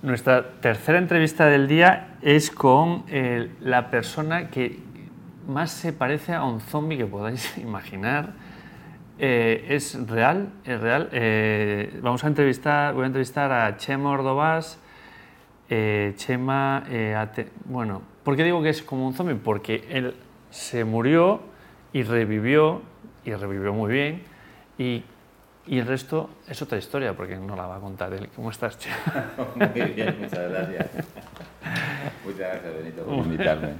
Nuestra tercera entrevista del día es con eh, la persona que más se parece a un zombie que podáis imaginar. Eh, es real, es real. Eh, vamos a entrevistar, voy a entrevistar a Chema Ordovás. Chema, bueno, ¿por qué digo que es como un zombie? Porque él se murió y revivió, y revivió muy bien, y y el resto es otra historia, porque no la va a contar él. ¿Cómo estás, Che? Muy bien, muchas gracias. Muchas gracias, Benito, por invitarme.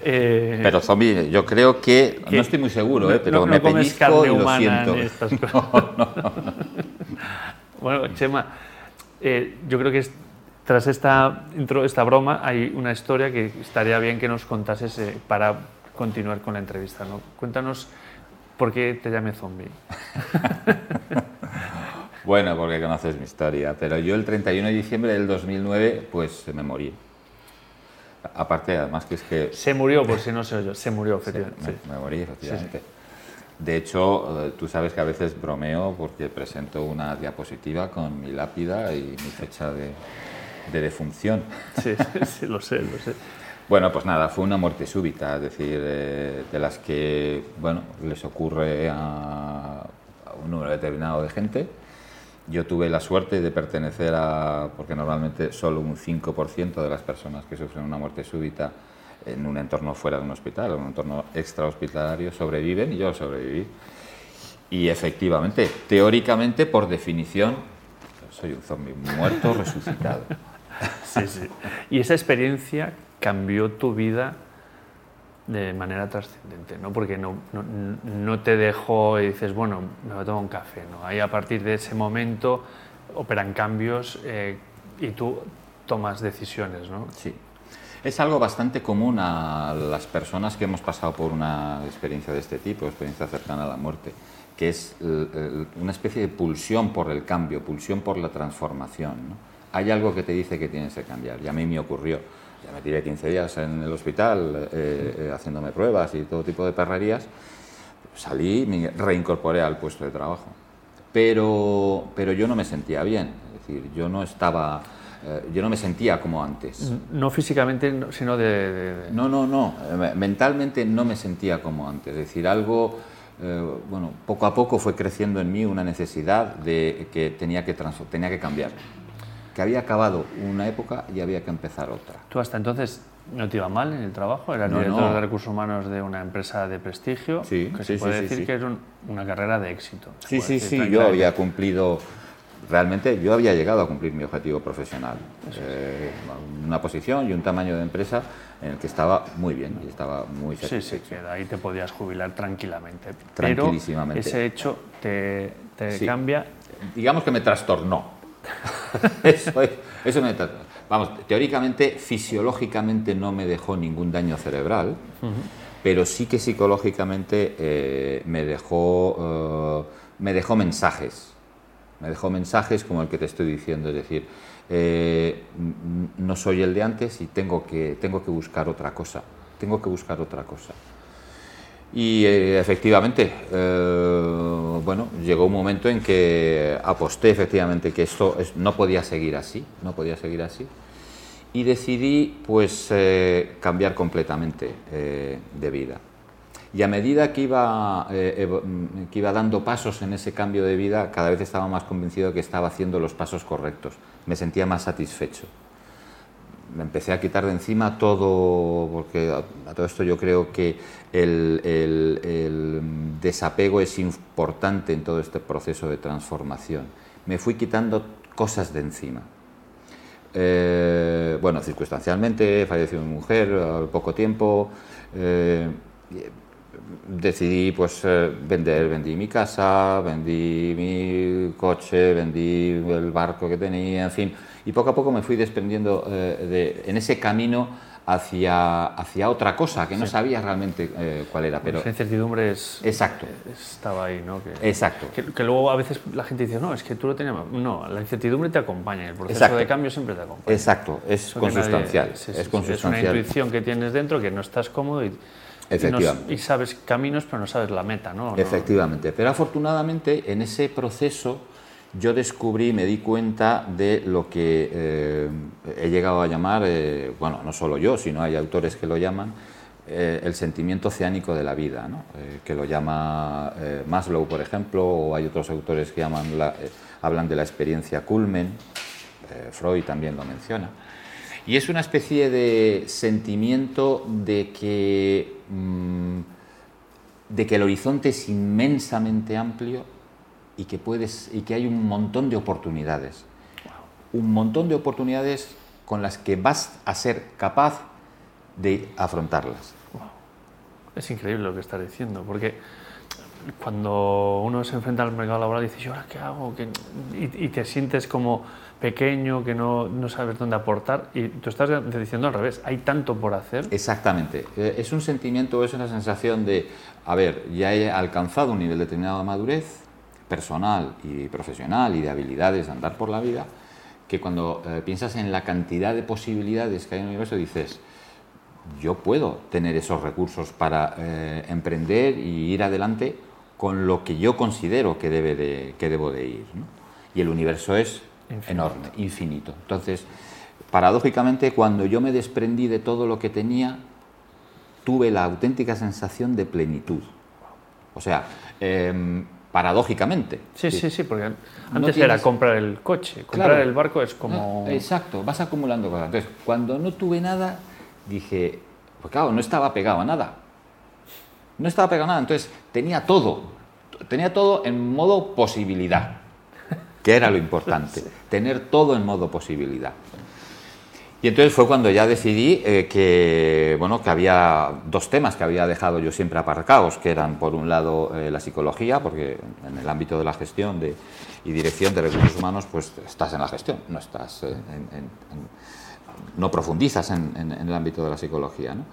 Eh, pero zombie, yo creo que, no estoy muy seguro, eh, pero no, me pellizco y lo siento. Estas cosas. bueno, Chema, eh, yo creo que tras esta intro, esta broma, hay una historia que estaría bien que nos contases eh, para continuar con la entrevista. ¿no? Cuéntanos ¿Por qué te llamé zombie? Bueno, porque conoces mi historia, pero yo el 31 de diciembre del 2009 pues me morí. Aparte, además que es que... Se murió, por si no sé yo, se murió, efectivamente. me, morí, efectivamente. De hecho, eh, tú sabes que a veces bromeo porque presento una diapositiva con mi lápida y mi fecha de, de defunción. Sí, sí, lo sé, lo sé. Bueno, pues nada, fue una muerte súbita, es decir, eh, de las que, bueno, les ocurre a, un número determinado de gente. Yo tuve la suerte de pertenecer a, porque normalmente solo un 5% de las personas que sufren una muerte súbita en un entorno fuera de un hospital, en un entorno extrahospitalario, sobreviven y yo sobreviví. Y efectivamente, teóricamente, por definición, soy un zombie muerto resucitado. Sí, sí. Y esa experiencia cambió tu vida de manera trascendente, ¿no? Porque no, no, te dejó y dices, bueno, me voy a tomar un café, ¿no? Ahí a partir de ese momento operan cambios eh, y tú tomas decisiones, ¿no? Sí. Es algo bastante común a las personas que hemos pasado por una experiencia de este tipo, experiencia cercana a la muerte, que es una especie de pulsión por el cambio, pulsión por la transformación. Hay algo que te dice que tienes que cambiar, y a mí me ocurrió ya me tiré 15 días en el hospital eh, eh, haciéndome pruebas y todo tipo de perrerías, salí me reincorporé al puesto de trabajo. Pero, pero yo no me sentía bien, es decir, yo no estaba... Eh, yo no me sentía como antes. No físicamente, sino de, No, no, no. Mentalmente no me sentía como antes. Es decir, algo, bueno, poco a poco fue creciendo en mí una necesidad de que tenía que, tenía que cambiar que había acabado una época y había que empezar otra. ¿Tú hasta entonces no te iba mal en el trabajo? Eras director de recursos humanos de una empresa de prestigio, sí, que se puede decir que es una carrera de éxito. Sí, sí, sí, yo había cumplido, realmente yo había llegado a cumplir mi objetivo profesional. Eh, una posición y un tamaño de empresa en el que estaba muy bien y estaba muy satisfecho. Sí, sí, que ahí te podías jubilar tranquilamente. Tranquilísimamente. Pero ese hecho te, te cambia. Digamos que me trastornó eso, eso me, vamos, teóricamente, fisiológicamente no me dejó ningún daño cerebral, pero sí que psicológicamente eh, me, dejó, eh, me dejó mensajes. Me dejó mensajes como el que te estoy diciendo, es decir, eh, no soy el de antes y tengo que, tengo que buscar otra cosa. Tengo que buscar otra cosa. Y eh, efectivamente, eh, bueno, llegó un momento en que aposté efectivamente que esto no podía seguir así, no podía seguir así. Y decidí pues eh, cambiar completamente de vida. Y a medida que iba, que iba dando pasos en ese cambio de vida, cada vez estaba más convencido que estaba haciendo los pasos correctos. Me sentía más satisfecho me empecé a quitar de encima todo, porque a, todo esto yo creo que el, desapego es importante en todo este proceso de transformación. Me fui quitando cosas de encima. Eh, bueno, circunstancialmente falleció mi mujer al poco tiempo. Eh, decidí pues eh, vender, vendí mi casa, vendí mi coche, vendí el barco que tenía, en fin, y poco a poco me fui desprendiendo eh, de, en ese camino hacia, hacia otra cosa que no sabía realmente eh, cuál era. Pero esa incertidumbre es, exacto. estaba ahí, ¿no? Que, exacto. Que, luego a veces la gente dice, no, es que tú lo tenías. No, la incertidumbre te acompaña, el proceso de cambio siempre te acompaña. Exacto, es consustancial. es, consustancial. es una intuición que tienes dentro que no estás cómodo y Efectivamente. Y, sabes caminos, pero no sabes la meta, ¿no? Efectivamente. Pero afortunadamente en ese proceso yo descubrí, me di cuenta de lo que eh, he llegado a llamar, eh, bueno, no solo yo, sino hay autores que lo llaman, eh, el sentimiento oceánico de la vida, que lo llama Maslow, por ejemplo, o hay otros autores que llaman hablan de la experiencia culmen, Freud también lo menciona. Y es una especie de sentimiento de que, mm, de que el horizonte es inmensamente amplio y que, puedes, y que hay un montón de oportunidades. Un montón de oportunidades con las que vas a ser capaz de afrontarlas. Es increíble lo que estás diciendo, porque cuando uno se enfrenta al mercado laboral dices, ¿y ahora qué hago? Y, te sientes como pequeño, que no, no, sabes dónde aportar, y tú estás diciendo al revés, hay tanto por hacer. Exactamente, eh, es un sentimiento, es una sensación de, a ver, ya he alcanzado un nivel determinado de madurez, personal y profesional y de habilidades de andar por la vida, que cuando eh, piensas en la cantidad de posibilidades que hay en el universo dices, yo puedo tener esos recursos para eh, emprender y ir adelante con lo que yo considero que, debe de, que debo de ir. Y el universo es enorme, infinito. Entonces, paradójicamente, cuando yo me desprendí de todo lo que tenía, tuve la auténtica sensación de plenitud. O sea, em, paradójicamente. Sí, sí, sí, porque antes era comprar el coche, comprar el barco es como... Ah, exacto, vas acumulando cosas. Entonces, cuando no tuve nada, dije, pues claro, no estaba pegado a nada. No estaba pegado a nada, entonces tenía todo, tenía todo en modo posibilidad, que era lo importante, tener todo en modo posibilidad. Y entonces fue cuando ya decidí eh, que, bueno, que había dos temas que había dejado yo siempre aparcados, que eran por un lado eh, la psicología, porque en el ámbito de la gestión de, y dirección de recursos humanos, pues estás en la gestión, no estás eh, en, no profundizas en, el ámbito de la psicología. ¿no?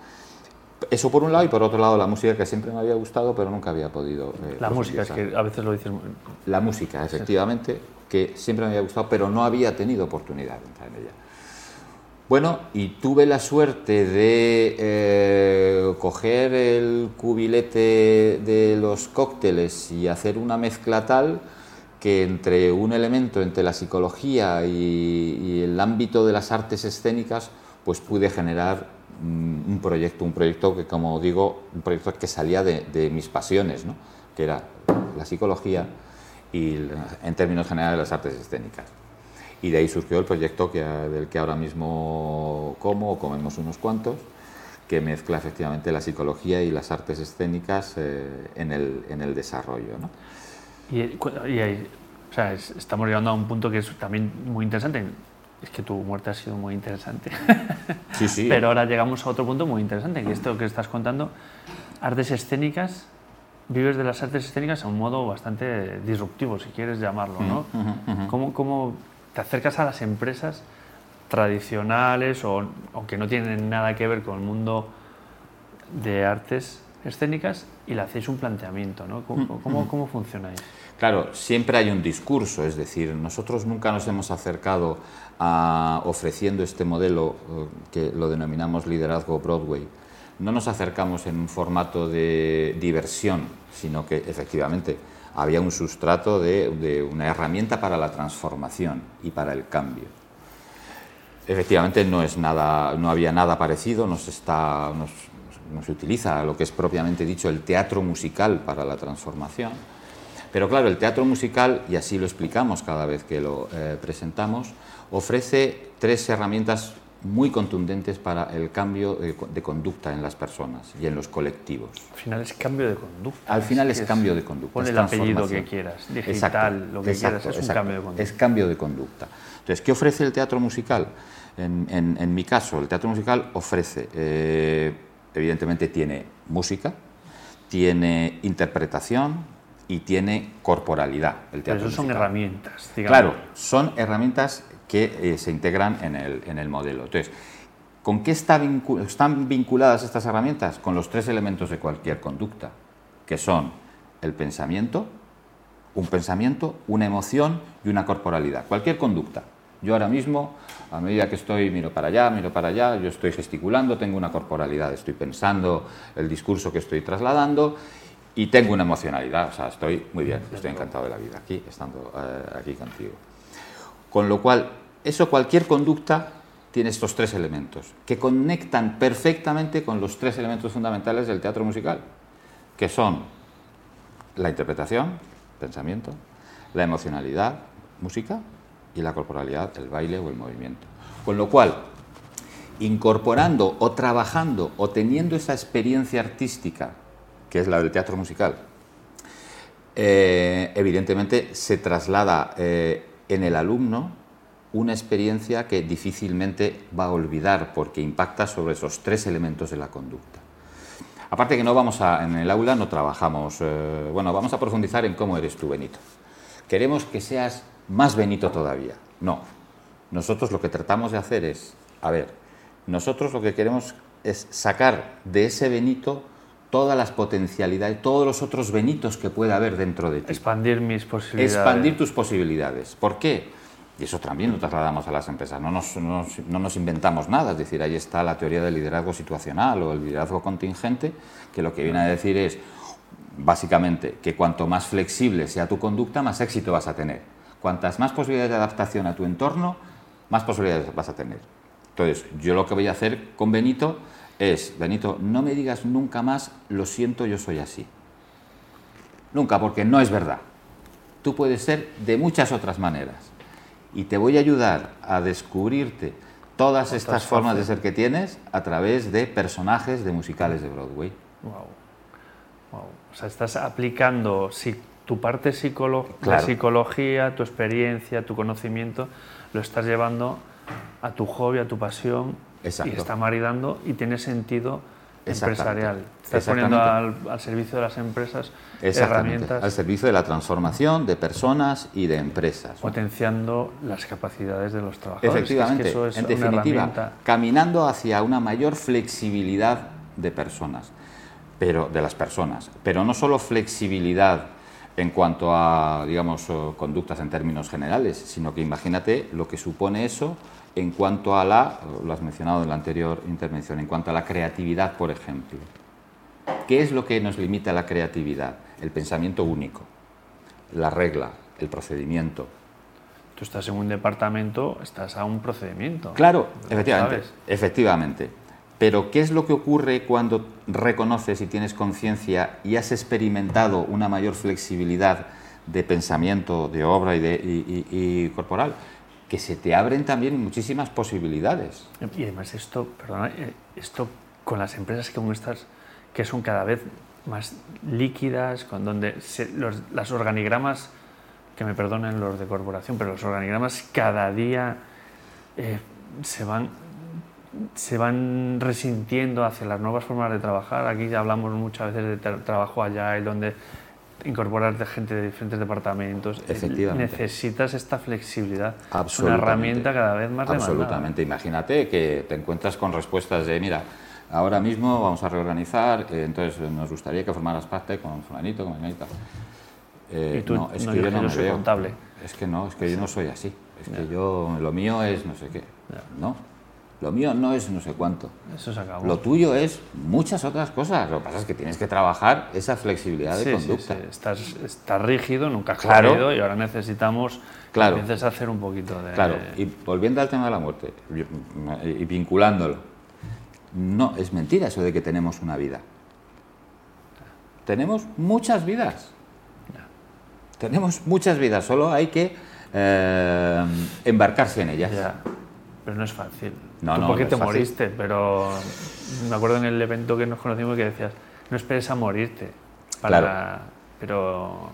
Eso por un lado y por otro lado la música que siempre me había gustado pero nunca había podido. la música, es que a veces lo dices. La música, efectivamente, que siempre me había gustado pero no había tenido oportunidad de entrar en ella. Bueno, y tuve la suerte de eh, coger el cubilete de los cócteles y hacer una mezcla tal que entre un elemento, entre la psicología y, el ámbito de las artes escénicas, pues pude generar mm, un proyecto, un proyecto que, como digo, un proyecto que salía de, mis pasiones, ¿no? que era la psicología y, en términos generales, las artes escénicas. Y de ahí surgió el proyecto que, del que ahora mismo como o comemos unos cuantos, que mezcla efectivamente la psicología y las artes escénicas eh, en, el, en, el, desarrollo. ¿no? Y, y o sea, estamos llegando a un punto que es también muy interesante. Es que tu muerte ha sido muy interesante. Sí, sí. Pero ahora llegamos a otro punto muy interesante, que esto que estás contando, artes escénicas, vives de las artes escénicas a un modo bastante disruptivo, si quieres llamarlo, ¿no? ¿Cómo, ¿Cómo, te acercas a las empresas tradicionales o aunque no tienen nada que ver con el mundo de artes escénicas y le hacéis un planteamiento, ¿no? ¿Cómo, cómo, cómo funciona eso? Claro, siempre hay un discurso, es decir, nosotros nunca nos hemos acercado a ofreciendo este modelo eh, que lo denominamos liderazgo Broadway. No nos acercamos en un formato de diversión, sino que efectivamente había un sustrato de, una herramienta para la transformación y para el cambio. Efectivamente no, es nada, no había nada parecido, nos, está, nos, se utiliza lo que es propiamente dicho el teatro musical para la transformación. Pero claro, el teatro musical, y así lo explicamos cada vez que lo eh, presentamos, ofrece tres herramientas muy contundentes para el cambio de, conducta en las personas y en los colectivos. Al final es cambio de conducta. Al final es, cambio de conducta. Pon el apellido que quieras, digital, lo que quieras, es un cambio de conducta. Es cambio de conducta. Entonces, ¿qué ofrece el teatro musical? En, mi caso, el teatro musical ofrece, eh, evidentemente tiene música, tiene interpretación y tiene corporalidad. El teatro Pero eso son herramientas, digamos. Claro, son herramientas que eh, se integran en el, en el, modelo. Entonces, ¿con qué están vinculadas estas herramientas? Con los tres elementos de cualquier conducta, que son el pensamiento, un pensamiento, una emoción y una corporalidad. Cualquier conducta. Yo ahora mismo, a medida que estoy, miro para allá, miro para allá, yo estoy gesticulando, tengo una corporalidad, estoy pensando el discurso que estoy trasladando y tengo una emocionalidad, o sea, estoy muy bien, estoy encantado de la vida aquí, estando eh, aquí contigo. Con lo cual, eso cualquier conducta tiene estos tres elementos, que conectan perfectamente con los tres elementos fundamentales del teatro musical, que son la interpretación, pensamiento, la emocionalidad, música, y la corporalidad, el baile o el movimiento. Con lo cual, incorporando o trabajando o teniendo esa experiencia artística, que es la del teatro musical, eh, evidentemente se traslada eh, en el alumno una experiencia que difícilmente va a olvidar porque impacta sobre esos tres elementos de la conducta. Aparte que no vamos a, en el aula no trabajamos, eh, bueno, vamos a profundizar en cómo eres tú, Benito. Queremos que seas más Benito todavía. No, nosotros lo que tratamos de hacer es, a ver, nosotros lo que queremos es sacar de ese Benito todas las potencialidades, todos los otros Benitos que pueda haber dentro de ti. Expandir mis posibilidades. Expandir tus posibilidades. ¿Por qué? Y eso también lo trasladamos a las empresas. No nos, no, nos, inventamos nada. Es decir, ahí está la teoría del liderazgo situacional o el liderazgo contingente, que lo que viene a decir es, básicamente, que cuanto más flexible sea tu conducta, más éxito vas a tener. Cuantas más posibilidades de adaptación a tu entorno, más posibilidades vas a tener. Entonces, yo lo que voy a hacer con Benito es, Benito, no me digas nunca más, lo siento, yo soy así. Nunca, porque no es verdad. Tú puedes ser de muchas otras maneras y te voy a ayudar a descubrirte todas estas formas de ser que tienes a través de personajes de musicales de Broadway. Wow. O sea, estás aplicando si, tu parte de psicología, tu experiencia, tu conocimiento, lo estás llevando a tu hobby, a tu pasión y está maridando y tiene sentido empresarial. Estás poniendo al, servicio de las empresas herramientas. Al servicio de la transformación de personas y de empresas. Potenciando las capacidades de los trabajadores. Efectivamente, en definitiva, caminando hacia una mayor flexibilidad de personas, pero de las personas, pero no solo flexibilidad en cuanto a, digamos, conductas en términos generales, sino que imagínate lo que supone eso en cuanto a la, lo has mencionado en la anterior intervención, en cuanto a la creatividad, por ejemplo. ¿Qué es lo que nos limita la creatividad? El pensamiento único, la regla, el procedimiento. Tú estás en un departamento, estás a un procedimiento. Claro, efectivamente, efectivamente. Pero ¿qué es lo que ocurre cuando reconoces y tienes conciencia y has experimentado una mayor flexibilidad de pensamiento, de obra y, de, corporal? que se te abren también muchísimas posibilidades. Y además esto, perdona, eh, esto con las empresas como estas, que son cada vez más líquidas, con donde los las organigramas, que me perdonen los de corporación, pero los organigramas cada día eh, se van se van resintiendo hacia las nuevas formas de trabajar. Aquí ya hablamos muchas veces de trabajo allá, donde incorporar gente de diferentes departamentos. Necesitas esta flexibilidad. Es una herramienta cada vez más Absolutamente. Imagínate que te encuentras con respuestas de, mira, ahora mismo vamos a reorganizar, eh, entonces nos gustaría que formaras parte con fulanito, con fulanito. Eh, no, es que yo no, soy contable. Es que no, es que yo no soy así. Es que yo, lo mío es no sé qué. No, lo mío no es no sé cuánto. Eso se acabó. Lo tuyo es muchas otras cosas. Lo que pasa es que tienes que trabajar esa flexibilidad de conducta. Sí, sí. Estás, estás, rígido, nunca has claro. y ahora necesitamos claro. que empieces a hacer un poquito de... Claro, y volviendo al tema de la muerte y vinculándolo, no, es mentira eso de que tenemos una vida. Tenemos muchas vidas. Tenemos muchas vidas, solo hay que eh, embarcarse en ellas. Pero no es fácil. No, no, porque te moriste, pero me acuerdo en el evento que nos conocimos que decías, no esperes a morirte. Para, claro. Pero.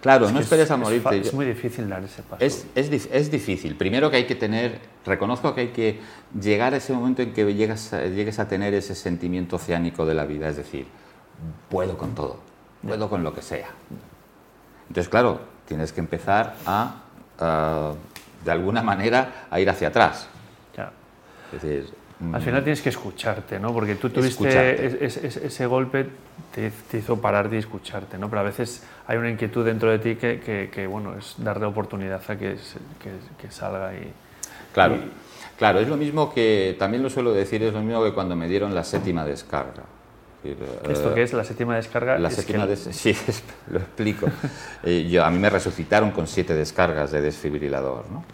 Claro, no esperes a morirte. Es, muy difícil dar ese paso. Es, es, es, difícil. Primero que hay que tener, reconozco que hay que llegar a ese momento en que llegas llegues a tener ese sentimiento oceánico de la vida, es decir, puedo con todo, puedo con lo que sea. Entonces, claro, tienes que empezar a, a de alguna manera, a ir hacia atrás al final tienes que escucharte, ¿no? Porque tú tuviste ese, golpe, te, hizo parar de escucharte, ¿no? Pero a veces hay una inquietud dentro de ti que, bueno, es darle oportunidad a que, que, salga y... Claro, claro, es lo mismo que, también lo suelo decir, es lo mismo que cuando me dieron la séptima descarga. decir, ¿Esto eh, qué es? ¿La séptima descarga? La Es séptima que- des- sí, es- lo explico. Eh, yo, a mí me resucitaron con siete descargas de desfibrilador, ¿no?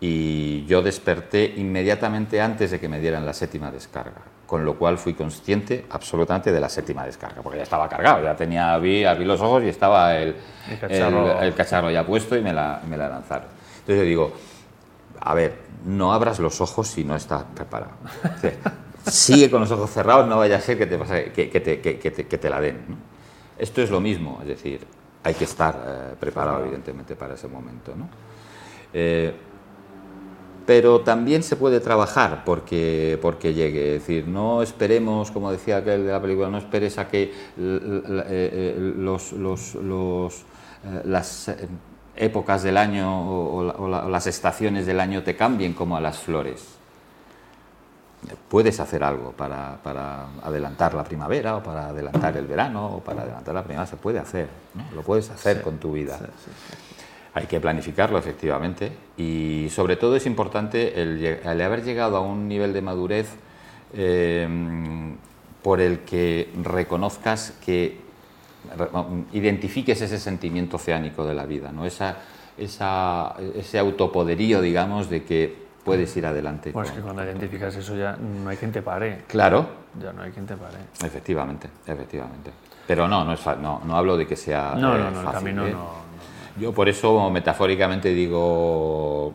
Y yo desperté inmediatamente antes de que me dieran la séptima descarga, con lo cual fui consciente absolutamente de la séptima descarga, porque ya estaba cargado, ya tenía, abrí, abrí los ojos y estaba el, El cacharro. el- el cacharro ya puesto y me la, me la lanzaron. Entonces yo digo, a ver, no abras los ojos si no estás preparado. Sigue con los ojos cerrados, no vaya a ser que te, pase- que, que te, que- que te- que te la den. ¿no? Esto es lo mismo, es decir, hay que estar eh, preparado, evidentemente, para ese momento. ¿no? Eh, pero también se puede trabajar porque, porque llegue. Es decir, no esperemos, como decía aquel de la película, no esperes a que l- l- los, los- los, las épocas del año o, o la- o la- o las estaciones del año te cambien como a las flores. Puedes hacer algo para, para adelantar la primavera o para adelantar el verano o para adelantar la primavera. Se puede hacer, ¿no? lo puedes hacer con tu vida. Hay que planificarlo, efectivamente. Y sobre todo es importante el, el haber llegado a un nivel de madurez eh, por el que reconozcas que identifiques ese sentimiento oceánico de la vida, ¿no? esa, esa- ese autopoderío, digamos, de que puedes ir adelante. Pues con- que cuando identificas eso ya no hay quien te pare. Claro, Ya no hay quien te pare. efectivamente, efectivamente. Pero no, no, es no, no hablo de que sea No, eh, no, no, el camino ¿eh? no. Yo por eso metafóricamente digo,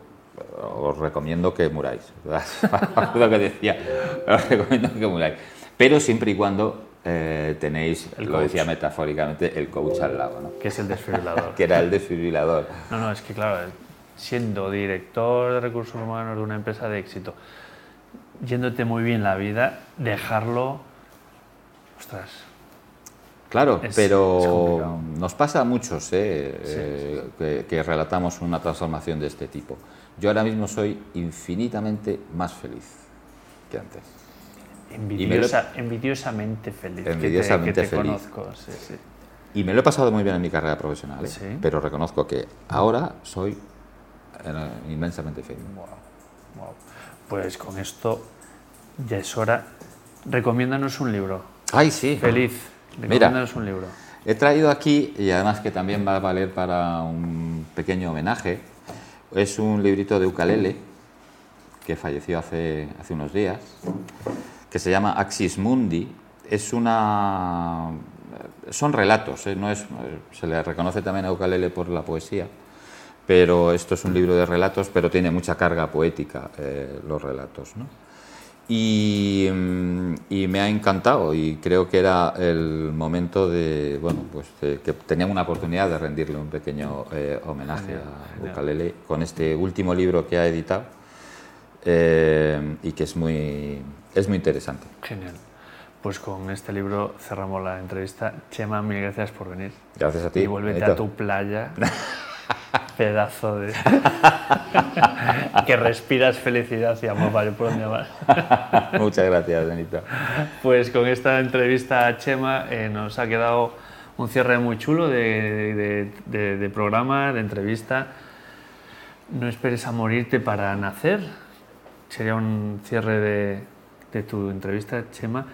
os recomiendo que muráis. lo que decía, os recomiendo que muráis. Pero siempre y cuando eh, tenéis, El lo coach. decía metafóricamente, el coach al lado, ¿no? Que es el desfibrilador. que era el desfibrilador. No, no, es que claro, siendo director de recursos humanos de una empresa de éxito, yéndote muy bien la vida, dejarlo, ostras, Claro, Es- pero nos pasa a muchos ¿eh? Eh, que, que relatamos una transformación de este tipo. Yo ahora mismo soy infinitamente más feliz que antes. envidiosa, envidiosamente feliz. que te- Envidiosamente que te, feliz. conozco, sí, sí. Y me lo he pasado muy bien en mi carrera profesional, ¿eh? Pero reconozco que ahora soy eh, inmensamente feliz. Wow, wow. Pues con esto ya es hora. Recomiéndanos un libro. ¡Ay, sí! Feliz. Mira. Recomiéndanos un libro. He traído aquí, y además que también va a valer para un pequeño homenaje, es un librito de ukalele que falleció hace, hace unos días, que se llama Axis Mundi. Es una... Son relatos, ¿eh? no es, se le reconoce también a ukalele por la poesía, pero esto es un libro de relatos, pero tiene mucha carga poética eh, los relatos. ¿no? Y, mm, y me ha encantado y creo que era el momento de, bueno, pues de que teníamos una oportunidad de rendirle un pequeño eh, homenaje a. Ukalele con este último libro que ha editado eh, y que es muy, es muy interesante. Genial. Pues con este libro cerramos la entrevista. Chema, mil gracias por venir. Gracias a ti. Y vuélvete a Benito. tu playa. Pedazo de. que respiras felicidad y amor, vale, por donde vas. Muchas gracias, Benito. Pues con esta entrevista a Chema eh, nos ha quedado un cierre muy chulo de, de- de- de programa, de entrevista. No esperes a morirte para nacer. Sería un cierre de, de tu entrevista, Chema.